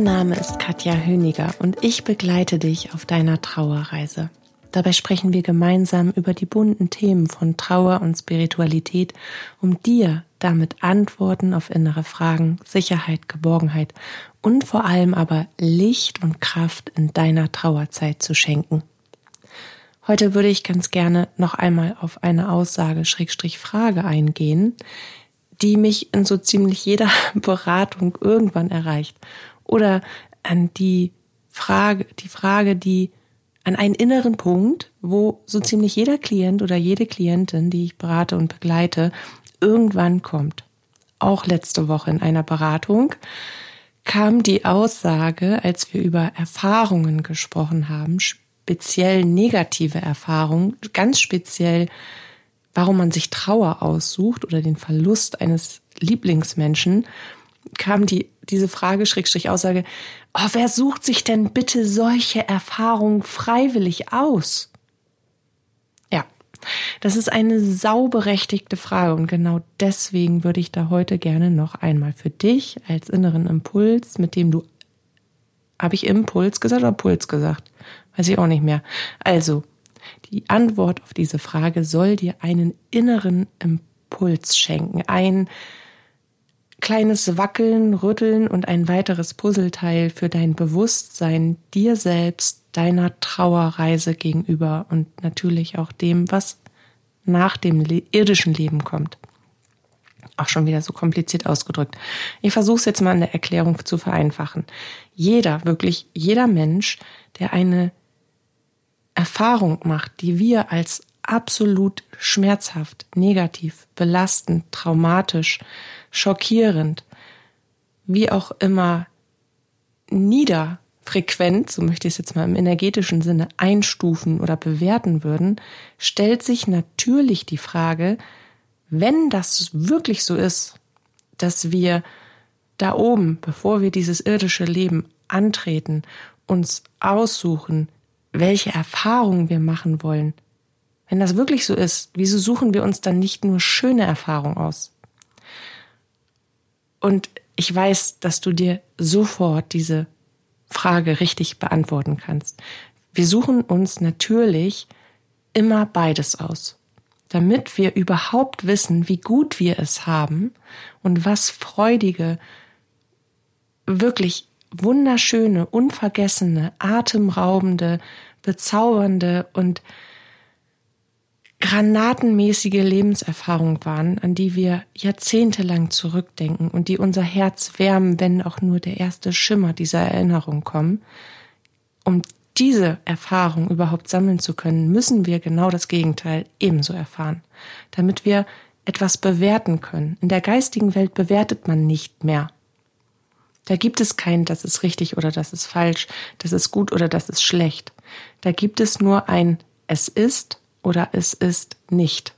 Mein Name ist Katja Höniger und ich begleite dich auf deiner Trauerreise. Dabei sprechen wir gemeinsam über die bunten Themen von Trauer und Spiritualität, um dir damit Antworten auf innere Fragen, Sicherheit, Geborgenheit und vor allem aber Licht und Kraft in deiner Trauerzeit zu schenken. Heute würde ich ganz gerne noch einmal auf eine Aussage Schrägstrich Frage eingehen, die mich in so ziemlich jeder Beratung irgendwann erreicht oder an die Frage, die Frage, die an einen inneren Punkt, wo so ziemlich jeder Klient oder jede Klientin, die ich berate und begleite, irgendwann kommt. Auch letzte Woche in einer Beratung kam die Aussage, als wir über Erfahrungen gesprochen haben, speziell negative Erfahrungen, ganz speziell, warum man sich Trauer aussucht oder den Verlust eines Lieblingsmenschen, kam die diese Frage, Schrägstrich Aussage, oh, wer sucht sich denn bitte solche Erfahrungen freiwillig aus? Ja, das ist eine sauberechtigte Frage und genau deswegen würde ich da heute gerne noch einmal für dich als inneren Impuls, mit dem du, habe ich Impuls gesagt oder Puls gesagt? Weiß ich auch nicht mehr. Also, die Antwort auf diese Frage soll dir einen inneren Impuls schenken, ein kleines Wackeln, Rütteln und ein weiteres Puzzleteil für dein Bewusstsein dir selbst, deiner Trauerreise gegenüber und natürlich auch dem, was nach dem irdischen Leben kommt. Auch schon wieder so kompliziert ausgedrückt. Ich versuche es jetzt mal in der Erklärung zu vereinfachen. Jeder, wirklich jeder Mensch, der eine Erfahrung macht, die wir als absolut schmerzhaft, negativ, belastend, traumatisch, schockierend, wie auch immer niederfrequent, so möchte ich es jetzt mal im energetischen Sinne einstufen oder bewerten würden, stellt sich natürlich die Frage, wenn das wirklich so ist, dass wir da oben, bevor wir dieses irdische Leben antreten, uns aussuchen, welche Erfahrungen wir machen wollen. Wenn das wirklich so ist, wieso suchen wir uns dann nicht nur schöne Erfahrungen aus? Und ich weiß, dass du dir sofort diese Frage richtig beantworten kannst. Wir suchen uns natürlich immer beides aus, damit wir überhaupt wissen, wie gut wir es haben und was freudige, wirklich wunderschöne, unvergessene, atemraubende, bezaubernde und granatenmäßige Lebenserfahrung waren, an die wir jahrzehntelang zurückdenken und die unser Herz wärmen, wenn auch nur der erste Schimmer dieser Erinnerung kommen. Um diese Erfahrung überhaupt sammeln zu können, müssen wir genau das Gegenteil ebenso erfahren, damit wir etwas bewerten können. In der geistigen Welt bewertet man nicht mehr. Da gibt es kein, das ist richtig oder das ist falsch, das ist gut oder das ist schlecht. Da gibt es nur ein, es ist oder es ist nicht.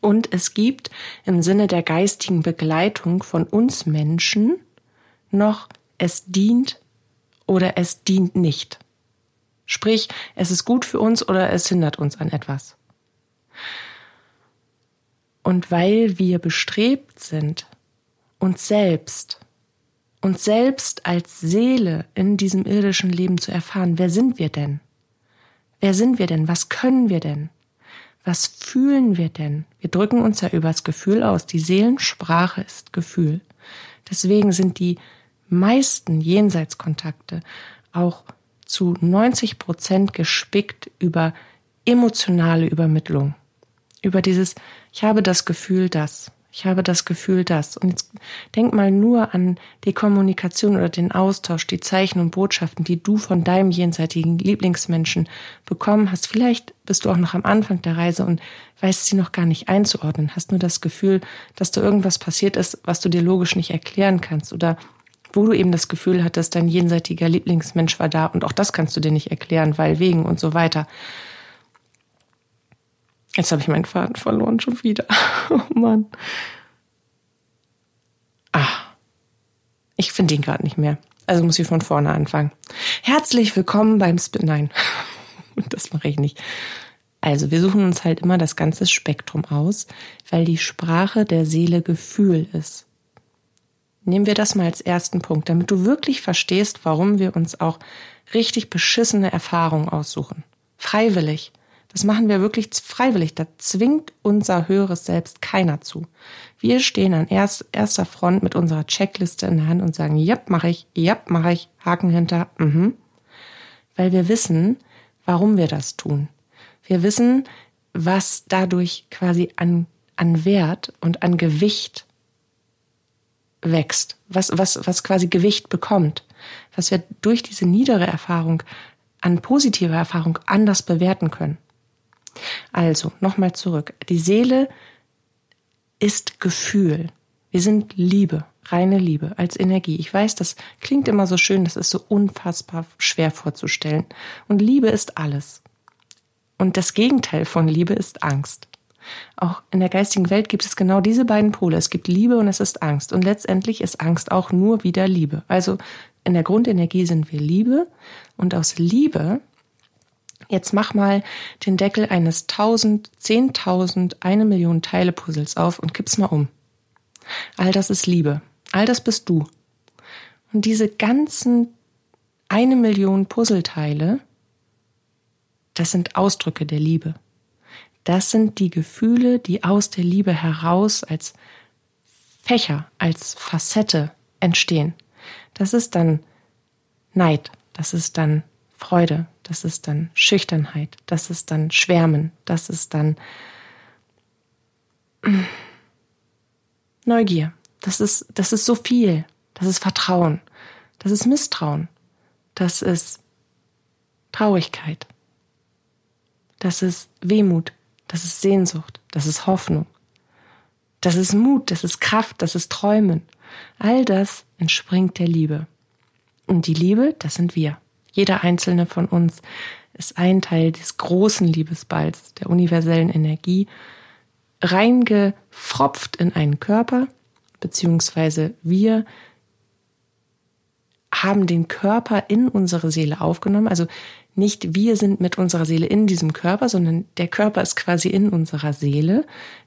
Und es gibt im Sinne der geistigen Begleitung von uns Menschen noch es dient oder es dient nicht. Sprich, es ist gut für uns oder es hindert uns an etwas. Und weil wir bestrebt sind, uns selbst, uns selbst als Seele in diesem irdischen Leben zu erfahren, wer sind wir denn? Wer sind wir denn? Was können wir denn? Was fühlen wir denn? Wir drücken uns ja übers Gefühl aus. Die Seelensprache ist Gefühl. Deswegen sind die meisten Jenseitskontakte auch zu 90 Prozent gespickt über emotionale Übermittlung. Über dieses, ich habe das Gefühl, dass. Ich habe das Gefühl, dass. Und jetzt denk mal nur an die Kommunikation oder den Austausch, die Zeichen und Botschaften, die du von deinem jenseitigen Lieblingsmenschen bekommen hast. Vielleicht bist du auch noch am Anfang der Reise und weißt sie noch gar nicht einzuordnen, hast nur das Gefühl, dass da irgendwas passiert ist, was du dir logisch nicht erklären kannst oder wo du eben das Gefühl hattest, dein jenseitiger Lieblingsmensch war da und auch das kannst du dir nicht erklären, weil wegen und so weiter. Jetzt habe ich meinen Faden verloren schon wieder. Oh Mann. Ah, ich finde ihn gerade nicht mehr. Also muss ich von vorne anfangen. Herzlich willkommen beim Spin. Nein, das mache ich nicht. Also wir suchen uns halt immer das ganze Spektrum aus, weil die Sprache der Seele Gefühl ist. Nehmen wir das mal als ersten Punkt, damit du wirklich verstehst, warum wir uns auch richtig beschissene Erfahrungen aussuchen. Freiwillig. Das machen wir wirklich freiwillig. Da zwingt unser höheres Selbst keiner zu. Wir stehen an erst, erster Front mit unserer Checkliste in der Hand und sagen, ja, mache ich, ja, mache ich, Haken hinter, mhm. Weil wir wissen, warum wir das tun. Wir wissen, was dadurch quasi an, an Wert und an Gewicht wächst, was, was, was quasi Gewicht bekommt, was wir durch diese niedere Erfahrung an positiver Erfahrung anders bewerten können. Also, nochmal zurück. Die Seele ist Gefühl. Wir sind Liebe, reine Liebe als Energie. Ich weiß, das klingt immer so schön, das ist so unfassbar schwer vorzustellen. Und Liebe ist alles. Und das Gegenteil von Liebe ist Angst. Auch in der geistigen Welt gibt es genau diese beiden Pole. Es gibt Liebe und es ist Angst. Und letztendlich ist Angst auch nur wieder Liebe. Also in der Grundenergie sind wir Liebe. Und aus Liebe, jetzt mach mal den Deckel eines tausend, zehntausend, eine Million Teile Puzzles auf und kipp's mal um. All das ist Liebe. All das bist du. Und diese ganzen eine Million Puzzleteile, das sind Ausdrücke der Liebe. Das sind die Gefühle, die aus der Liebe heraus als Fächer, als Facette entstehen. Das ist dann Neid, das ist dann Freude, das ist dann Schüchternheit, das ist dann Schwärmen, das ist dann Neugier. Das ist, das ist so viel. Das ist Vertrauen. Das ist Misstrauen. Das ist Traurigkeit. Das ist Wehmut. Das ist Sehnsucht, das ist Hoffnung, das ist Mut, das ist Kraft, das ist Träumen. All das entspringt der Liebe. Und die Liebe, das sind wir. Jeder einzelne von uns ist ein Teil des großen Liebesballs, der universellen Energie, reingefropft in einen Körper, beziehungsweise wir haben den Körper in unsere Seele aufgenommen. Also nicht wir sind mit unserer Seele in diesem Körper, sondern der Körper ist quasi in unserer Seele,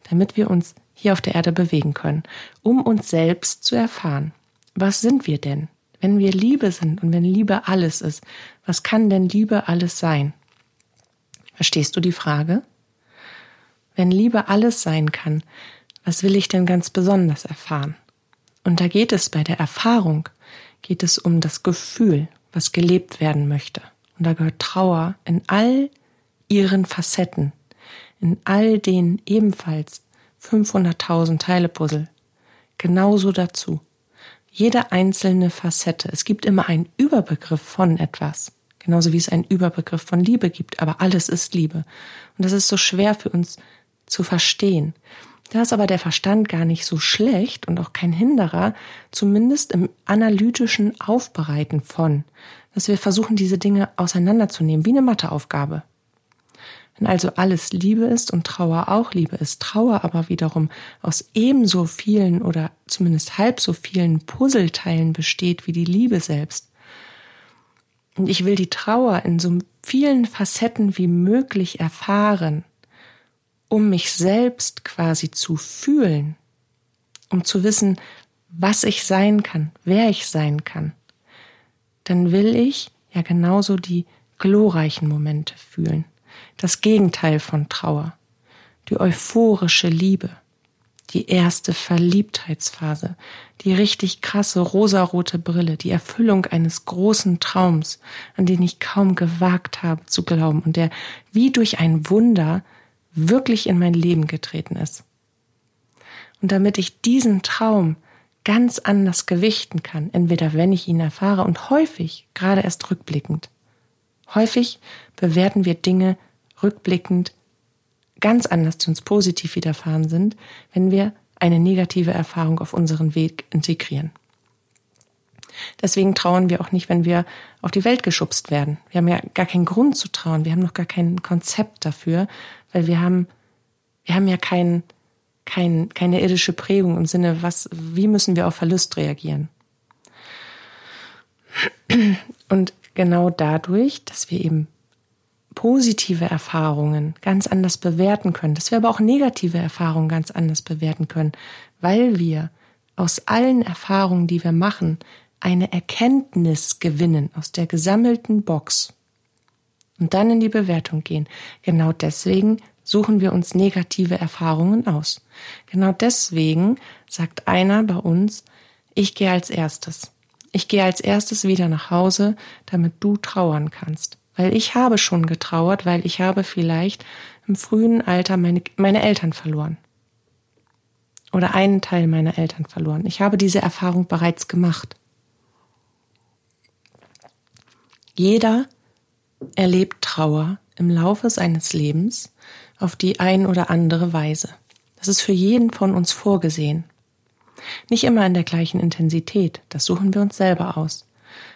damit wir uns hier auf der Erde bewegen können, um uns selbst zu erfahren. Was sind wir denn? Wenn wir Liebe sind und wenn Liebe alles ist, was kann denn Liebe alles sein? Verstehst du die Frage? Wenn Liebe alles sein kann, was will ich denn ganz besonders erfahren? Und da geht es bei der Erfahrung, geht es um das Gefühl, was gelebt werden möchte. Und da gehört Trauer in all ihren Facetten, in all den ebenfalls 500.000 Teile Puzzle, genauso dazu. Jede einzelne Facette. Es gibt immer einen Überbegriff von etwas. Genauso wie es einen Überbegriff von Liebe gibt. Aber alles ist Liebe. Und das ist so schwer für uns zu verstehen. Da ist aber der Verstand gar nicht so schlecht und auch kein Hinderer, zumindest im analytischen Aufbereiten von dass wir versuchen, diese Dinge auseinanderzunehmen, wie eine Matheaufgabe. Wenn also alles Liebe ist und Trauer auch Liebe ist, Trauer aber wiederum aus ebenso vielen oder zumindest halb so vielen Puzzleteilen besteht wie die Liebe selbst, und ich will die Trauer in so vielen Facetten wie möglich erfahren, um mich selbst quasi zu fühlen, um zu wissen, was ich sein kann, wer ich sein kann, dann will ich ja genauso die glorreichen Momente fühlen. Das Gegenteil von Trauer. Die euphorische Liebe. Die erste Verliebtheitsphase. Die richtig krasse rosarote Brille. Die Erfüllung eines großen Traums, an den ich kaum gewagt habe zu glauben und der wie durch ein Wunder wirklich in mein Leben getreten ist. Und damit ich diesen Traum ganz anders gewichten kann, entweder wenn ich ihn erfahre und häufig, gerade erst rückblickend. Häufig bewerten wir Dinge rückblickend ganz anders, die uns positiv widerfahren sind, wenn wir eine negative Erfahrung auf unseren Weg integrieren. Deswegen trauern wir auch nicht, wenn wir auf die Welt geschubst werden. Wir haben ja gar keinen Grund zu trauern. Wir haben noch gar kein Konzept dafür, weil wir haben, wir haben ja kein, kein, keine irdische Prägung im Sinne, was, wie müssen wir auf Verlust reagieren? Und genau dadurch, dass wir eben positive Erfahrungen ganz anders bewerten können, dass wir aber auch negative Erfahrungen ganz anders bewerten können, weil wir aus allen Erfahrungen, die wir machen, eine Erkenntnis gewinnen aus der gesammelten Box und dann in die Bewertung gehen. Genau deswegen suchen wir uns negative Erfahrungen aus. Genau deswegen sagt einer bei uns, ich gehe als erstes. Ich gehe als erstes wieder nach Hause, damit du trauern kannst. Weil ich habe schon getrauert, weil ich habe vielleicht im frühen Alter meine, meine Eltern verloren. Oder einen Teil meiner Eltern verloren. Ich habe diese Erfahrung bereits gemacht. Jeder erlebt Trauer im Laufe seines Lebens auf die ein oder andere Weise. Das ist für jeden von uns vorgesehen. Nicht immer in der gleichen Intensität, das suchen wir uns selber aus.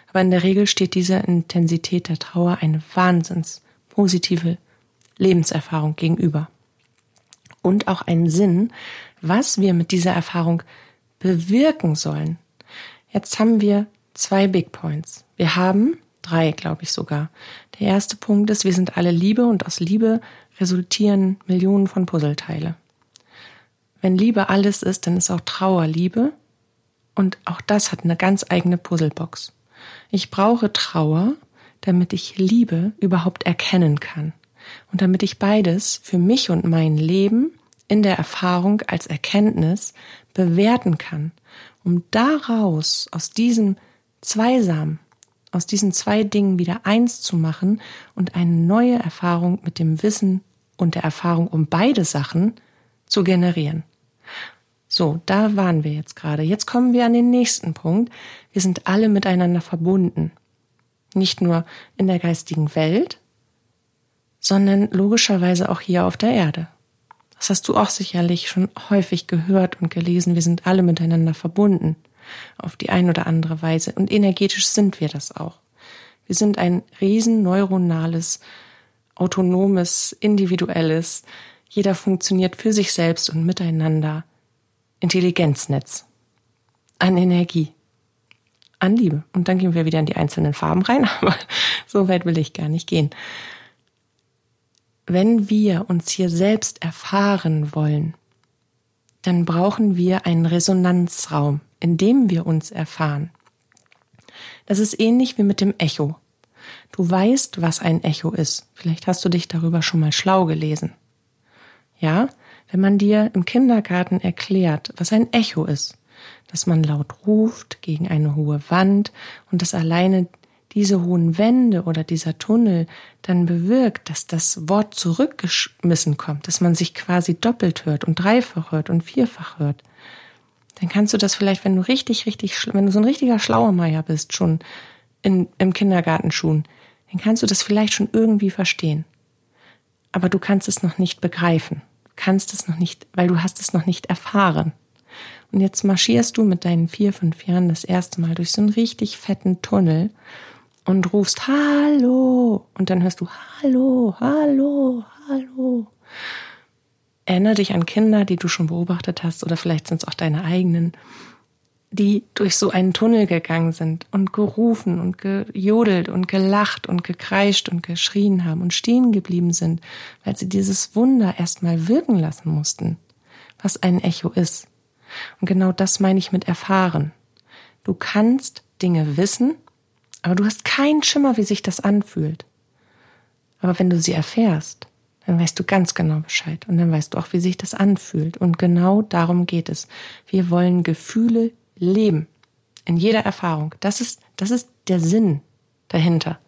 Aber in der Regel steht dieser Intensität der Trauer eine wahnsinns positive Lebenserfahrung gegenüber. Und auch einen Sinn, was wir mit dieser Erfahrung bewirken sollen. Jetzt haben wir zwei Big Points. Wir haben drei, glaube ich sogar. Der erste Punkt ist, wir sind alle Liebe und aus Liebe resultieren Millionen von Puzzleteile. Wenn Liebe alles ist, dann ist auch Trauer Liebe und auch das hat eine ganz eigene Puzzlebox. Ich brauche Trauer, damit ich Liebe überhaupt erkennen kann und damit ich beides für mich und mein Leben in der Erfahrung als Erkenntnis bewerten kann, um daraus aus diesem Zweisam aus diesen zwei Dingen wieder eins zu machen und eine neue Erfahrung mit dem Wissen und der Erfahrung um beide Sachen zu generieren. So, da waren wir jetzt gerade. Jetzt kommen wir an den nächsten Punkt. Wir sind alle miteinander verbunden. Nicht nur in der geistigen Welt, sondern logischerweise auch hier auf der Erde. Das hast du auch sicherlich schon häufig gehört und gelesen. Wir sind alle miteinander verbunden auf die ein oder andere Weise. Und energetisch sind wir das auch. Wir sind ein riesen neuronales, autonomes, individuelles, jeder funktioniert für sich selbst und miteinander Intelligenznetz an Energie, an Liebe. Und dann gehen wir wieder in die einzelnen Farben rein, aber so weit will ich gar nicht gehen. Wenn wir uns hier selbst erfahren wollen, dann brauchen wir einen Resonanzraum in dem wir uns erfahren. Das ist ähnlich wie mit dem Echo. Du weißt, was ein Echo ist. Vielleicht hast du dich darüber schon mal schlau gelesen. Ja, wenn man dir im Kindergarten erklärt, was ein Echo ist, dass man laut ruft gegen eine hohe Wand und dass alleine diese hohen Wände oder dieser Tunnel dann bewirkt, dass das Wort zurückgeschmissen kommt, dass man sich quasi doppelt hört und dreifach hört und vierfach hört, dann kannst du das vielleicht, wenn du richtig, richtig, wenn du so ein richtiger Schlauermeier bist, schon in, im Kindergartenschuhen, dann kannst du das vielleicht schon irgendwie verstehen. Aber du kannst es noch nicht begreifen. Kannst es noch nicht, weil du hast es noch nicht erfahren. Und jetzt marschierst du mit deinen vier, fünf Jahren das erste Mal durch so einen richtig fetten Tunnel und rufst Hallo. Und dann hörst du Hallo, Hallo, Hallo. Erinnere dich an Kinder, die du schon beobachtet hast, oder vielleicht sind es auch deine eigenen, die durch so einen Tunnel gegangen sind und gerufen und gejodelt und gelacht und gekreischt und geschrien haben und stehen geblieben sind, weil sie dieses Wunder erstmal wirken lassen mussten, was ein Echo ist. Und genau das meine ich mit erfahren. Du kannst Dinge wissen, aber du hast keinen Schimmer, wie sich das anfühlt. Aber wenn du sie erfährst, dann weißt du ganz genau Bescheid und dann weißt du auch, wie sich das anfühlt. Und genau darum geht es. Wir wollen Gefühle leben. In jeder Erfahrung. Das ist, das ist der Sinn dahinter.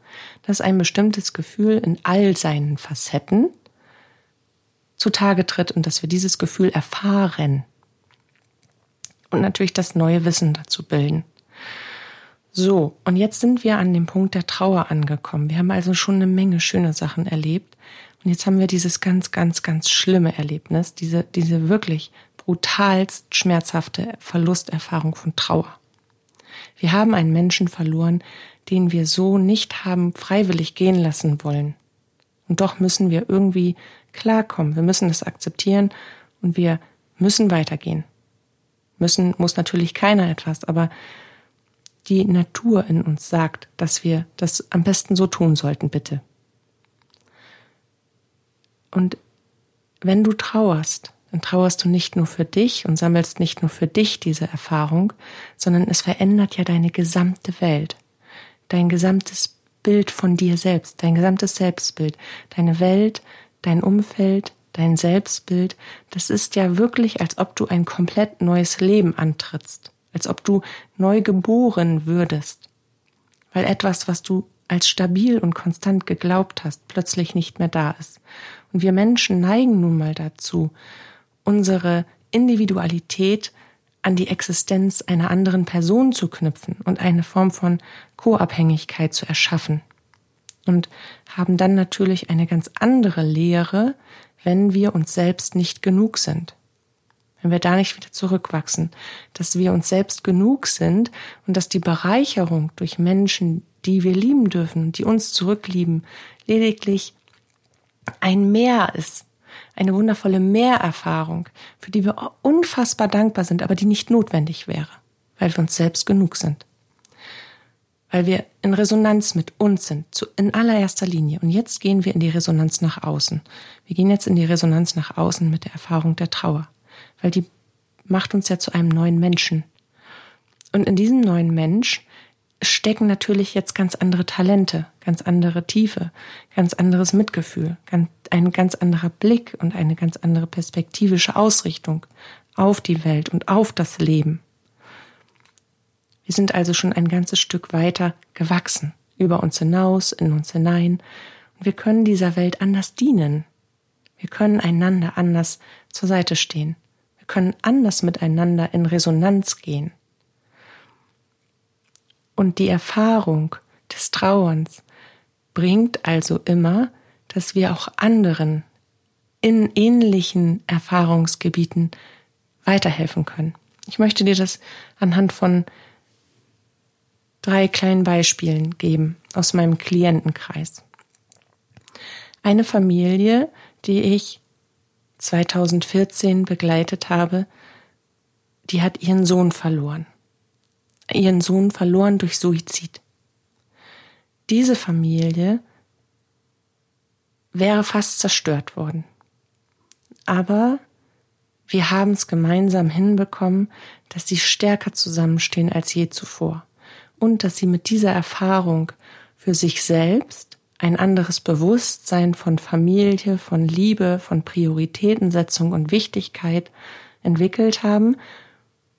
Dass ein bestimmtes Gefühl in all seinen Facetten zutage tritt und dass wir dieses Gefühl erfahren. Und natürlich das neue Wissen dazu bilden. So, und jetzt sind wir an dem Punkt der Trauer angekommen. Wir haben also schon eine Menge schöne Sachen erlebt. Und jetzt haben wir dieses ganz, ganz, ganz schlimme Erlebnis, diese, diese wirklich brutalst schmerzhafte Verlusterfahrung von Trauer. Wir haben einen Menschen verloren, den wir so nicht haben freiwillig gehen lassen wollen. Und doch müssen wir irgendwie klarkommen. Wir müssen das akzeptieren und wir müssen weitergehen. Müssen muss natürlich keiner etwas, aber die Natur in uns sagt, dass wir das am besten so tun sollten, bitte. Und wenn du trauerst, dann trauerst du nicht nur für dich und sammelst nicht nur für dich diese Erfahrung, sondern es verändert ja deine gesamte Welt, dein gesamtes Bild von dir selbst, dein gesamtes Selbstbild, deine Welt, dein Umfeld, dein Selbstbild. Das ist ja wirklich, als ob du ein komplett neues Leben antrittst, als ob du neu geboren würdest, weil etwas, was du als stabil und konstant geglaubt hast, plötzlich nicht mehr da ist. Und wir Menschen neigen nun mal dazu, unsere Individualität an die Existenz einer anderen Person zu knüpfen und eine Form von Co-Abhängigkeit zu erschaffen. Und haben dann natürlich eine ganz andere Lehre, wenn wir uns selbst nicht genug sind. Wenn wir da nicht wieder zurückwachsen, dass wir uns selbst genug sind und dass die Bereicherung durch Menschen, die wir lieben dürfen, die uns zurücklieben, lediglich ein Mehr ist, eine wundervolle Mehrerfahrung, für die wir unfassbar dankbar sind, aber die nicht notwendig wäre, weil wir uns selbst genug sind. Weil wir in Resonanz mit uns sind, in allererster Linie. Und jetzt gehen wir in die Resonanz nach außen. Wir gehen jetzt in die Resonanz nach außen mit der Erfahrung der Trauer, weil die macht uns ja zu einem neuen Menschen. Und in diesem neuen Mensch stecken natürlich jetzt ganz andere Talente, ganz andere Tiefe, ganz anderes Mitgefühl, ein ganz anderer Blick und eine ganz andere perspektivische Ausrichtung auf die Welt und auf das Leben. Wir sind also schon ein ganzes Stück weiter gewachsen, über uns hinaus, in uns hinein, und wir können dieser Welt anders dienen. Wir können einander anders zur Seite stehen. Wir können anders miteinander in Resonanz gehen. Und die Erfahrung des Trauerns bringt also immer, dass wir auch anderen in ähnlichen Erfahrungsgebieten weiterhelfen können. Ich möchte dir das anhand von drei kleinen Beispielen geben aus meinem Klientenkreis. Eine Familie, die ich 2014 begleitet habe, die hat ihren Sohn verloren ihren Sohn verloren durch Suizid. Diese Familie wäre fast zerstört worden. Aber wir haben es gemeinsam hinbekommen, dass sie stärker zusammenstehen als je zuvor und dass sie mit dieser Erfahrung für sich selbst ein anderes Bewusstsein von Familie, von Liebe, von Prioritätensetzung und Wichtigkeit entwickelt haben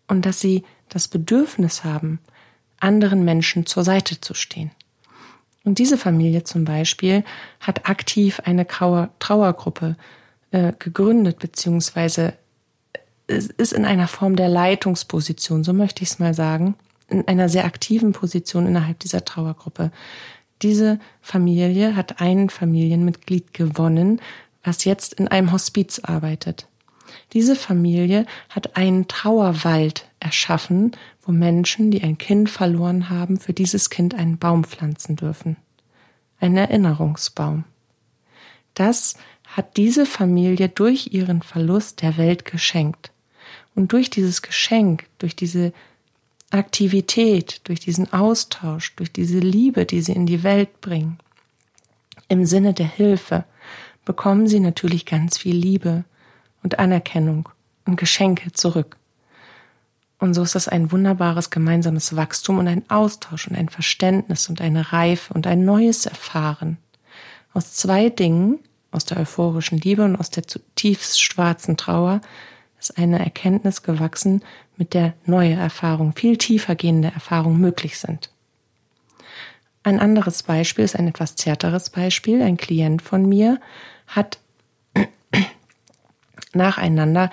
und dass sie das Bedürfnis haben, anderen Menschen zur Seite zu stehen. Und diese Familie zum Beispiel hat aktiv eine Trauergruppe äh, gegründet, beziehungsweise ist in einer Form der Leitungsposition, so möchte ich es mal sagen, in einer sehr aktiven Position innerhalb dieser Trauergruppe. Diese Familie hat ein Familienmitglied gewonnen, was jetzt in einem Hospiz arbeitet. Diese Familie hat einen Trauerwald erschaffen, wo Menschen, die ein Kind verloren haben, für dieses Kind einen Baum pflanzen dürfen. Ein Erinnerungsbaum. Das hat diese Familie durch ihren Verlust der Welt geschenkt. Und durch dieses Geschenk, durch diese Aktivität, durch diesen Austausch, durch diese Liebe, die sie in die Welt bringen, im Sinne der Hilfe, bekommen sie natürlich ganz viel Liebe und Anerkennung und Geschenke zurück. Und so ist das ein wunderbares gemeinsames Wachstum und ein Austausch und ein Verständnis und eine Reife und ein neues Erfahren. Aus zwei Dingen, aus der euphorischen Liebe und aus der zutiefst schwarzen Trauer, ist eine Erkenntnis gewachsen, mit der neue Erfahrungen, viel tiefer gehende Erfahrungen möglich sind. Ein anderes Beispiel ist ein etwas zärteres Beispiel. Ein Klient von mir hat nacheinander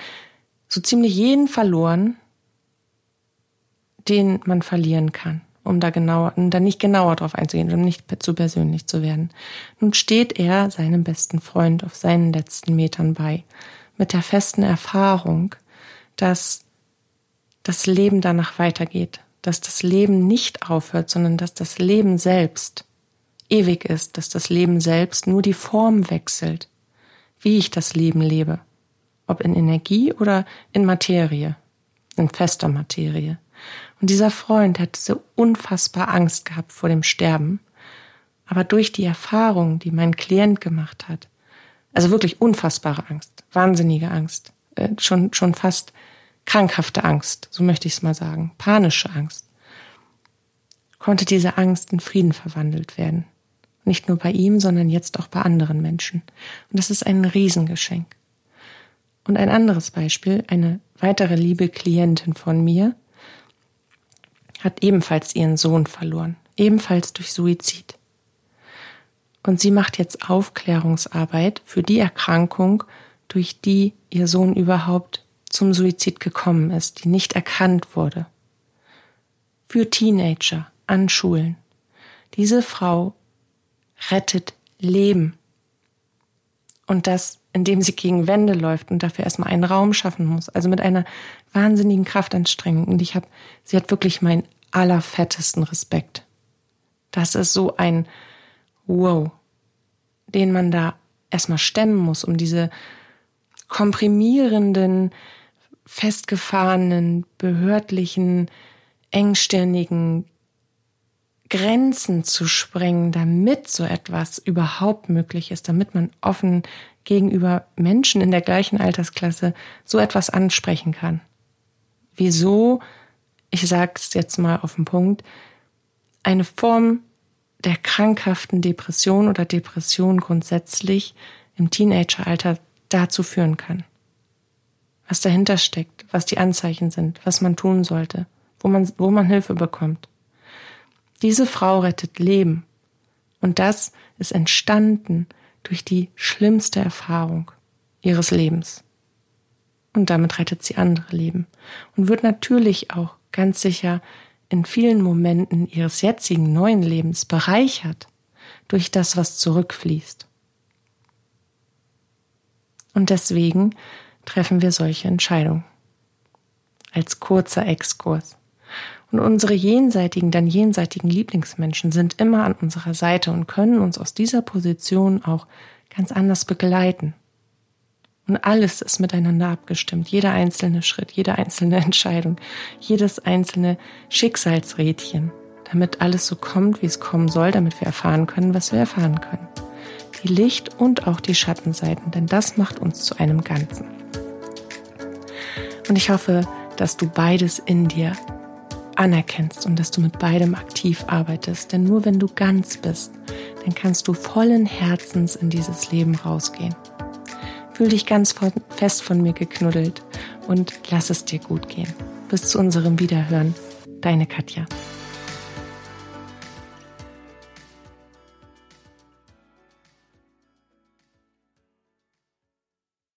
so ziemlich jeden verloren, den man verlieren kann, um da genauer, um da nicht genauer drauf einzugehen, um nicht zu persönlich zu werden. Nun steht er seinem besten Freund auf seinen letzten Metern bei, mit der festen Erfahrung, dass das Leben danach weitergeht, dass das Leben nicht aufhört, sondern dass das Leben selbst ewig ist, dass das Leben selbst nur die Form wechselt, wie ich das Leben lebe, ob in Energie oder in Materie, in fester Materie. Und dieser Freund hat so unfassbar Angst gehabt vor dem Sterben, aber durch die Erfahrung, die mein Klient gemacht hat, also wirklich unfassbare Angst, wahnsinnige Angst, äh, schon, schon fast krankhafte Angst, so möchte ich es mal sagen, panische Angst, konnte diese Angst in Frieden verwandelt werden. Nicht nur bei ihm, sondern jetzt auch bei anderen Menschen. Und das ist ein Riesengeschenk. Und ein anderes Beispiel, eine weitere liebe Klientin von mir hat ebenfalls ihren Sohn verloren, ebenfalls durch Suizid. Und sie macht jetzt Aufklärungsarbeit für die Erkrankung, durch die ihr Sohn überhaupt zum Suizid gekommen ist, die nicht erkannt wurde. Für Teenager an Schulen. Diese Frau rettet Leben. Und das, indem sie gegen Wände läuft und dafür erstmal einen Raum schaffen muss. Also mit einer wahnsinnigen Kraftanstrengung. Und ich habe, sie hat wirklich meinen allerfettesten Respekt. Das ist so ein Wow, den man da erstmal stemmen muss, um diese komprimierenden, festgefahrenen, behördlichen, engstirnigen Grenzen zu sprengen, damit so etwas überhaupt möglich ist, damit man offen gegenüber Menschen in der gleichen Altersklasse so etwas ansprechen kann. Wieso, ich sage es jetzt mal auf den Punkt, eine Form der krankhaften Depression oder Depression grundsätzlich im Teenageralter dazu führen kann. Was dahinter steckt, was die Anzeichen sind, was man tun sollte, wo man, wo man Hilfe bekommt. Diese Frau rettet Leben. Und das ist entstanden durch die schlimmste Erfahrung ihres Lebens. Und damit rettet sie andere Leben und wird natürlich auch ganz sicher in vielen Momenten ihres jetzigen neuen Lebens bereichert durch das, was zurückfließt. Und deswegen treffen wir solche Entscheidungen. Als kurzer Exkurs. Und unsere jenseitigen, dann jenseitigen Lieblingsmenschen sind immer an unserer Seite und können uns aus dieser Position auch ganz anders begleiten. Und alles ist miteinander abgestimmt. Jeder einzelne Schritt, jede einzelne Entscheidung, jedes einzelne Schicksalsrädchen, damit alles so kommt, wie es kommen soll, damit wir erfahren können, was wir erfahren können. Die Licht- und auch die Schattenseiten, denn das macht uns zu einem Ganzen. Und ich hoffe, dass du beides in dir anerkennst und dass du mit beidem aktiv arbeitest. Denn nur wenn du ganz bist, dann kannst du vollen Herzens in dieses Leben rausgehen. Fühl dich ganz fest von mir geknuddelt und lass es dir gut gehen. Bis zu unserem Wiederhören. Deine Katja.